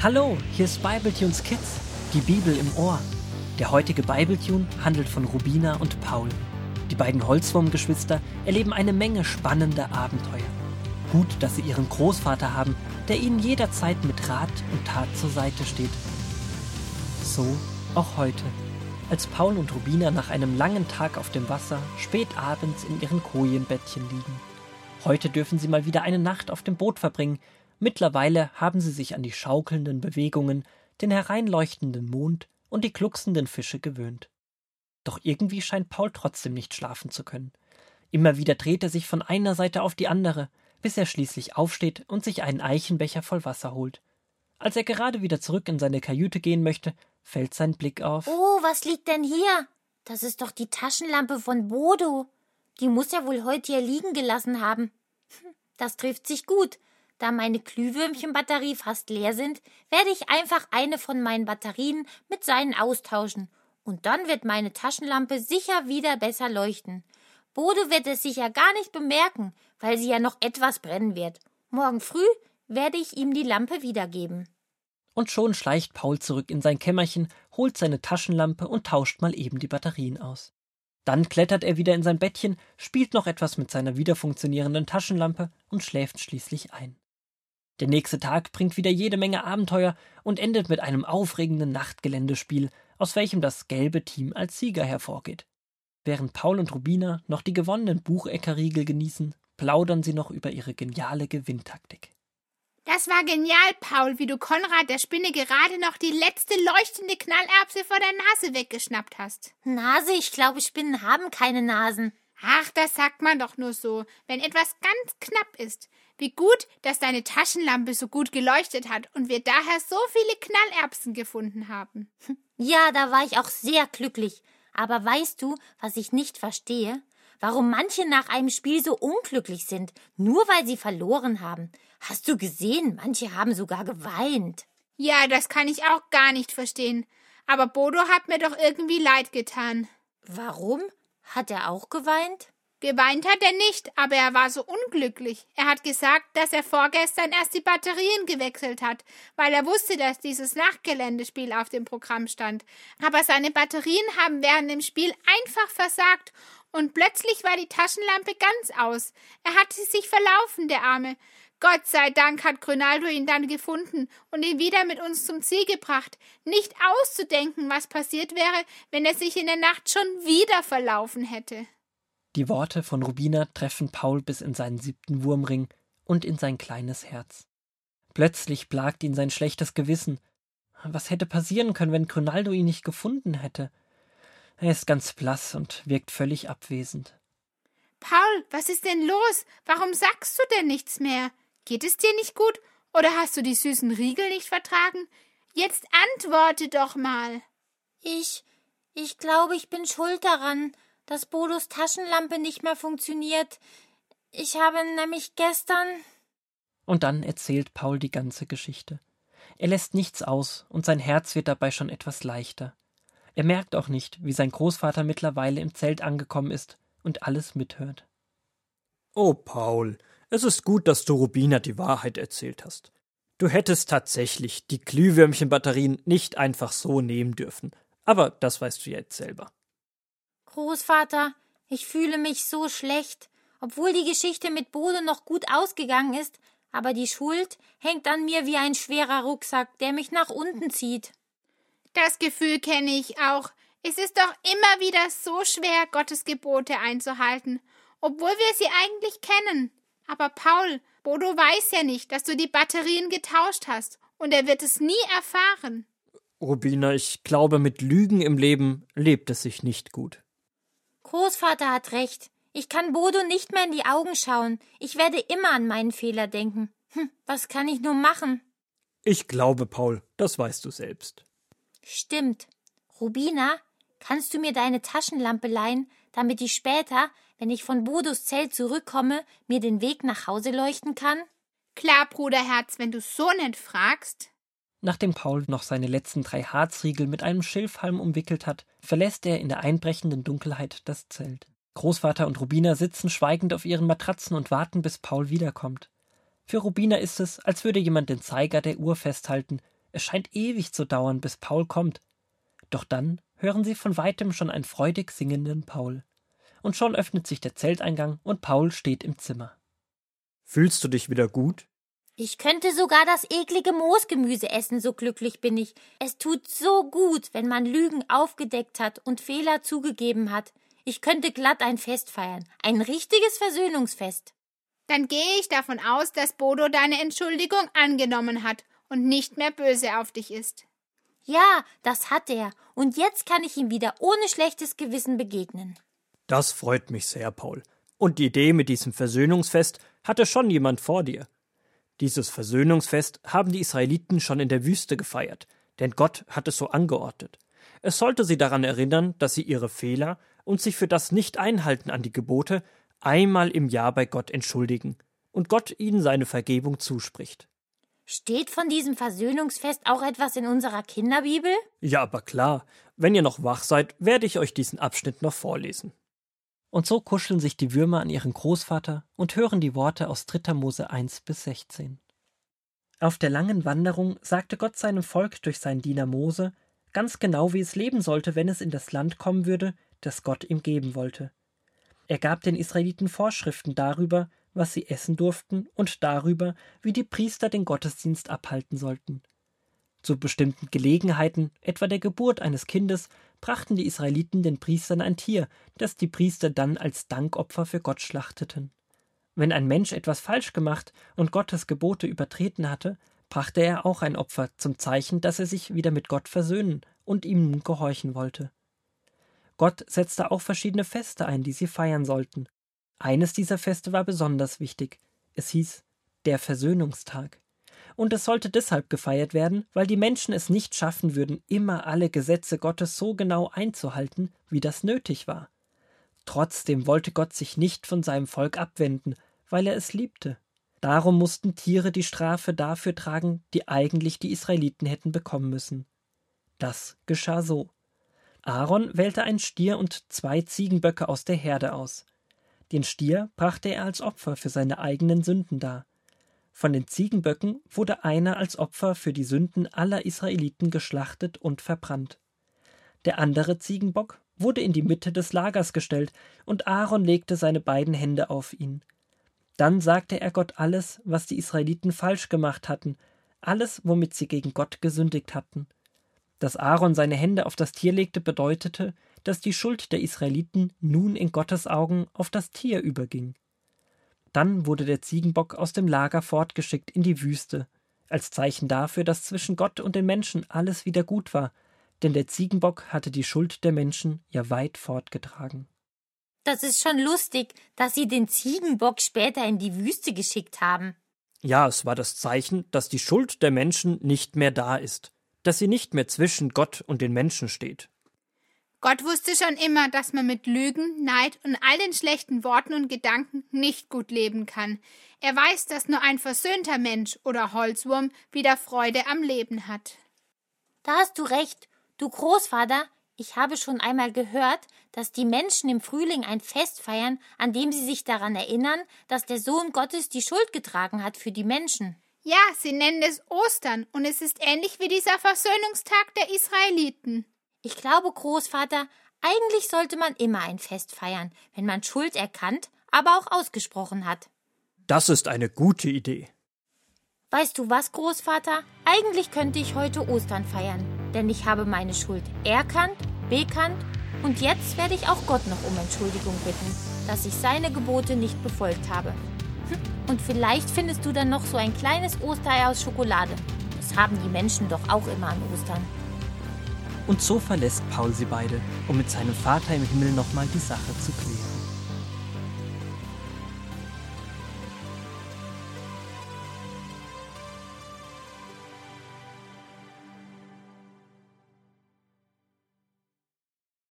Hallo, hier ist Bibletunes Kids, die Bibel im Ohr. Der heutige Bibletune handelt von Rubina und Paul. Die beiden Holzwurmgeschwister erleben eine Menge spannender Abenteuer. Gut, dass sie ihren Großvater haben, der ihnen jederzeit mit Rat und Tat zur Seite steht. So auch heute, als Paul und Rubina nach einem langen Tag auf dem Wasser spät abends in ihren Kojenbettchen liegen. Heute dürfen sie mal wieder eine Nacht auf dem Boot verbringen. Mittlerweile haben sie sich an die schaukelnden Bewegungen, den hereinleuchtenden Mond und die glucksenden Fische gewöhnt. Doch irgendwie scheint Paul trotzdem nicht schlafen zu können. Immer wieder dreht er sich von einer Seite auf die andere, bis er schließlich aufsteht und sich einen Eichenbecher voll Wasser holt. Als er gerade wieder zurück in seine Kajüte gehen möchte, fällt sein Blick auf. Oh, was liegt denn hier? Das ist doch die Taschenlampe von Bodo. Die muss er wohl heute hier liegen gelassen haben. Hm, das trifft sich gut. Da meine Glühwürmchenbatterie fast leer sind, werde ich einfach eine von meinen Batterien mit seinen austauschen. Und dann wird meine Taschenlampe sicher wieder besser leuchten. Bodo wird es sicher gar nicht bemerken, weil sie ja noch etwas brennen wird. Morgen früh werde ich ihm die Lampe wiedergeben. Und schon schleicht Paul zurück in sein Kämmerchen, holt seine Taschenlampe und tauscht mal eben die Batterien aus. Dann klettert er wieder in sein Bettchen, spielt noch etwas mit seiner wieder funktionierenden Taschenlampe und schläft schließlich ein. Der nächste Tag bringt wieder jede Menge Abenteuer und endet mit einem aufregenden Nachtgeländespiel, aus welchem das gelbe Team als Sieger hervorgeht. Während Paul und Rubina noch die gewonnenen Bucheckerriegel genießen, plaudern sie noch über ihre geniale Gewinntaktik. Das war genial, Paul, wie du Konrad der Spinne gerade noch die letzte leuchtende Knallerbse vor der Nase weggeschnappt hast. Nase? Ich glaube, Spinnen haben keine Nasen. Ach, das sagt man doch nur so, wenn etwas ganz knapp ist. Wie gut, dass deine Taschenlampe so gut geleuchtet hat und wir daher so viele Knallerbsen gefunden haben. Ja, da war ich auch sehr glücklich. Aber weißt du, was ich nicht verstehe? Warum manche nach einem Spiel so unglücklich sind, nur weil sie verloren haben. Hast du gesehen, manche haben sogar geweint. Ja, das kann ich auch gar nicht verstehen. Aber Bodo hat mir doch irgendwie leid getan. Warum? Hat er auch geweint? Geweint hat er nicht, aber er war so unglücklich. Er hat gesagt, dass er vorgestern erst die Batterien gewechselt hat, weil er wusste, dass dieses Nachtgeländespiel auf dem Programm stand. Aber seine Batterien haben während dem Spiel einfach versagt und plötzlich war die Taschenlampe ganz aus. Er hatte sich verlaufen, der Arme. Gott sei Dank hat Grünaldo ihn dann gefunden und ihn wieder mit uns zum Ziel gebracht. Nicht auszudenken, was passiert wäre, wenn er sich in der Nacht schon wieder verlaufen hätte. Die Worte von Rubina treffen Paul bis in seinen siebten Wurmring und in sein kleines Herz. Plötzlich plagt ihn sein schlechtes Gewissen. Was hätte passieren können, wenn Cronaldo ihn nicht gefunden hätte? Er ist ganz blass und wirkt völlig abwesend. Paul, was ist denn los? Warum sagst du denn nichts mehr? Geht es dir nicht gut? Oder hast du die süßen Riegel nicht vertragen? Jetzt antworte doch mal. Ich. Ich glaube, ich bin schuld daran dass Bodos Taschenlampe nicht mehr funktioniert. Ich habe nämlich gestern. Und dann erzählt Paul die ganze Geschichte. Er lässt nichts aus, und sein Herz wird dabei schon etwas leichter. Er merkt auch nicht, wie sein Großvater mittlerweile im Zelt angekommen ist und alles mithört. Oh, Paul, es ist gut, dass du Rubina die Wahrheit erzählt hast. Du hättest tatsächlich die Glühwürmchenbatterien nicht einfach so nehmen dürfen. Aber das weißt du jetzt selber. Großvater, ich fühle mich so schlecht, obwohl die Geschichte mit Bodo noch gut ausgegangen ist, aber die Schuld hängt an mir wie ein schwerer Rucksack, der mich nach unten zieht. Das Gefühl kenne ich auch. Es ist doch immer wieder so schwer, Gottes Gebote einzuhalten, obwohl wir sie eigentlich kennen. Aber Paul, Bodo weiß ja nicht, dass du die Batterien getauscht hast, und er wird es nie erfahren. Rubina, ich glaube, mit Lügen im Leben lebt es sich nicht gut. Großvater hat recht. Ich kann Bodo nicht mehr in die Augen schauen. Ich werde immer an meinen Fehler denken. Hm, was kann ich nur machen? Ich glaube, Paul, das weißt du selbst. Stimmt. Rubina, kannst du mir deine Taschenlampe leihen, damit ich später, wenn ich von Bodos Zelt zurückkomme, mir den Weg nach Hause leuchten kann? Klar, Bruderherz, wenn du so nett fragst. Nachdem Paul noch seine letzten drei Harzriegel mit einem Schilfhalm umwickelt hat, verlässt er in der einbrechenden Dunkelheit das Zelt. Großvater und Rubina sitzen schweigend auf ihren Matratzen und warten, bis Paul wiederkommt. Für Rubina ist es, als würde jemand den Zeiger der Uhr festhalten, Es scheint ewig zu dauern, bis Paul kommt. Doch dann hören sie von weitem schon einen freudig singenden Paul. Und schon öffnet sich der Zelteingang und Paul steht im Zimmer. Fühlst du dich wieder gut? Ich könnte sogar das eklige Moosgemüse essen, so glücklich bin ich. Es tut so gut, wenn man Lügen aufgedeckt hat und Fehler zugegeben hat. Ich könnte glatt ein Fest feiern. Ein richtiges Versöhnungsfest. Dann gehe ich davon aus, dass Bodo deine Entschuldigung angenommen hat und nicht mehr böse auf dich ist. Ja, das hat er. Und jetzt kann ich ihm wieder ohne schlechtes Gewissen begegnen. Das freut mich sehr, Paul. Und die Idee mit diesem Versöhnungsfest hatte schon jemand vor dir. Dieses Versöhnungsfest haben die Israeliten schon in der Wüste gefeiert, denn Gott hat es so angeordnet. Es sollte sie daran erinnern, dass sie ihre Fehler und sich für das Nicht-Einhalten an die Gebote einmal im Jahr bei Gott entschuldigen und Gott ihnen seine Vergebung zuspricht. Steht von diesem Versöhnungsfest auch etwas in unserer Kinderbibel? Ja, aber klar. Wenn ihr noch wach seid, werde ich euch diesen Abschnitt noch vorlesen. Und so kuscheln sich die Würmer an ihren Großvater und hören die Worte aus 3. Mose 1 bis 16. Auf der langen Wanderung sagte Gott seinem Volk durch seinen Diener Mose ganz genau, wie es leben sollte, wenn es in das Land kommen würde, das Gott ihm geben wollte. Er gab den Israeliten Vorschriften darüber, was sie essen durften und darüber, wie die Priester den Gottesdienst abhalten sollten. Zu bestimmten Gelegenheiten, etwa der Geburt eines Kindes, brachten die Israeliten den Priestern ein Tier, das die Priester dann als Dankopfer für Gott schlachteten. Wenn ein Mensch etwas falsch gemacht und Gottes Gebote übertreten hatte, brachte er auch ein Opfer zum Zeichen, dass er sich wieder mit Gott versöhnen und ihm nun gehorchen wollte. Gott setzte auch verschiedene Feste ein, die sie feiern sollten. Eines dieser Feste war besonders wichtig. Es hieß der Versöhnungstag und es sollte deshalb gefeiert werden, weil die Menschen es nicht schaffen würden, immer alle Gesetze Gottes so genau einzuhalten, wie das nötig war. Trotzdem wollte Gott sich nicht von seinem Volk abwenden, weil er es liebte. Darum mussten Tiere die Strafe dafür tragen, die eigentlich die Israeliten hätten bekommen müssen. Das geschah so. Aaron wählte einen Stier und zwei Ziegenböcke aus der Herde aus. Den Stier brachte er als Opfer für seine eigenen Sünden dar. Von den Ziegenböcken wurde einer als Opfer für die Sünden aller Israeliten geschlachtet und verbrannt. Der andere Ziegenbock wurde in die Mitte des Lagers gestellt, und Aaron legte seine beiden Hände auf ihn. Dann sagte er Gott alles, was die Israeliten falsch gemacht hatten, alles, womit sie gegen Gott gesündigt hatten. Dass Aaron seine Hände auf das Tier legte, bedeutete, dass die Schuld der Israeliten nun in Gottes Augen auf das Tier überging. Dann wurde der Ziegenbock aus dem Lager fortgeschickt in die Wüste, als Zeichen dafür, dass zwischen Gott und den Menschen alles wieder gut war, denn der Ziegenbock hatte die Schuld der Menschen ja weit fortgetragen. Das ist schon lustig, dass sie den Ziegenbock später in die Wüste geschickt haben. Ja, es war das Zeichen, dass die Schuld der Menschen nicht mehr da ist, dass sie nicht mehr zwischen Gott und den Menschen steht. Gott wusste schon immer, dass man mit Lügen, Neid und all den schlechten Worten und Gedanken nicht gut leben kann. Er weiß, dass nur ein versöhnter Mensch oder Holzwurm wieder Freude am Leben hat. Da hast du recht. Du Großvater, ich habe schon einmal gehört, dass die Menschen im Frühling ein Fest feiern, an dem sie sich daran erinnern, dass der Sohn Gottes die Schuld getragen hat für die Menschen. Ja, sie nennen es Ostern, und es ist ähnlich wie dieser Versöhnungstag der Israeliten. Ich glaube, Großvater, eigentlich sollte man immer ein Fest feiern, wenn man Schuld erkannt, aber auch ausgesprochen hat. Das ist eine gute Idee. Weißt du was, Großvater? Eigentlich könnte ich heute Ostern feiern, denn ich habe meine Schuld erkannt, bekannt und jetzt werde ich auch Gott noch um Entschuldigung bitten, dass ich seine Gebote nicht befolgt habe. Hm, und vielleicht findest du dann noch so ein kleines Osterei aus Schokolade. Das haben die Menschen doch auch immer an Ostern. Und so verlässt Paul sie beide, um mit seinem Vater im Himmel nochmal die Sache zu klären.